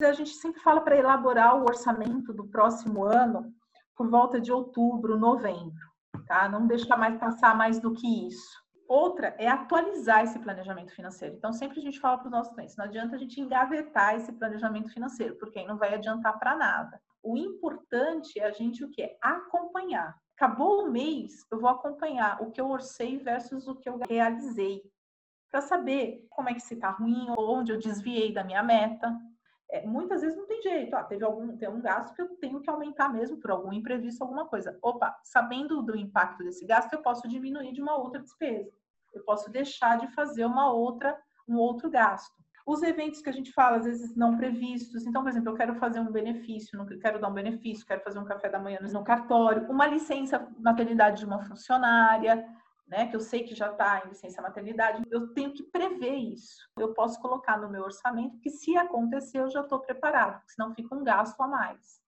A gente sempre fala para elaborar o orçamento do próximo ano por volta de outubro, novembro, tá? Não deixar mais passar mais do que isso. Outra é atualizar esse planejamento financeiro. Então, sempre a gente fala para os nossos clientes, não adianta a gente engavetar esse planejamento financeiro, porque aí não vai adiantar para nada. O importante é a gente o quê? Acompanhar. Acabou o mês, eu vou acompanhar o que eu orcei versus o que eu realizei, para saber como é que se está ruim, onde eu desviei da minha meta, é, muitas vezes não tem jeito. Ah, teve algum tem um gasto que eu tenho que aumentar mesmo por algum imprevisto, alguma coisa. Opa, sabendo do impacto desse gasto, eu posso diminuir de uma outra despesa. Eu posso deixar de fazer uma outra um outro gasto. Os eventos que a gente fala, às vezes não previstos. Então, por exemplo, eu quero fazer um benefício, quero dar um benefício, quero fazer um café da manhã no cartório, uma licença maternidade de uma funcionária, né, que eu sei que já está em licença maternidade, eu tenho que prever isso. Eu posso colocar no meu orçamento que se acontecer eu já estou preparado, senão fica um gasto a mais.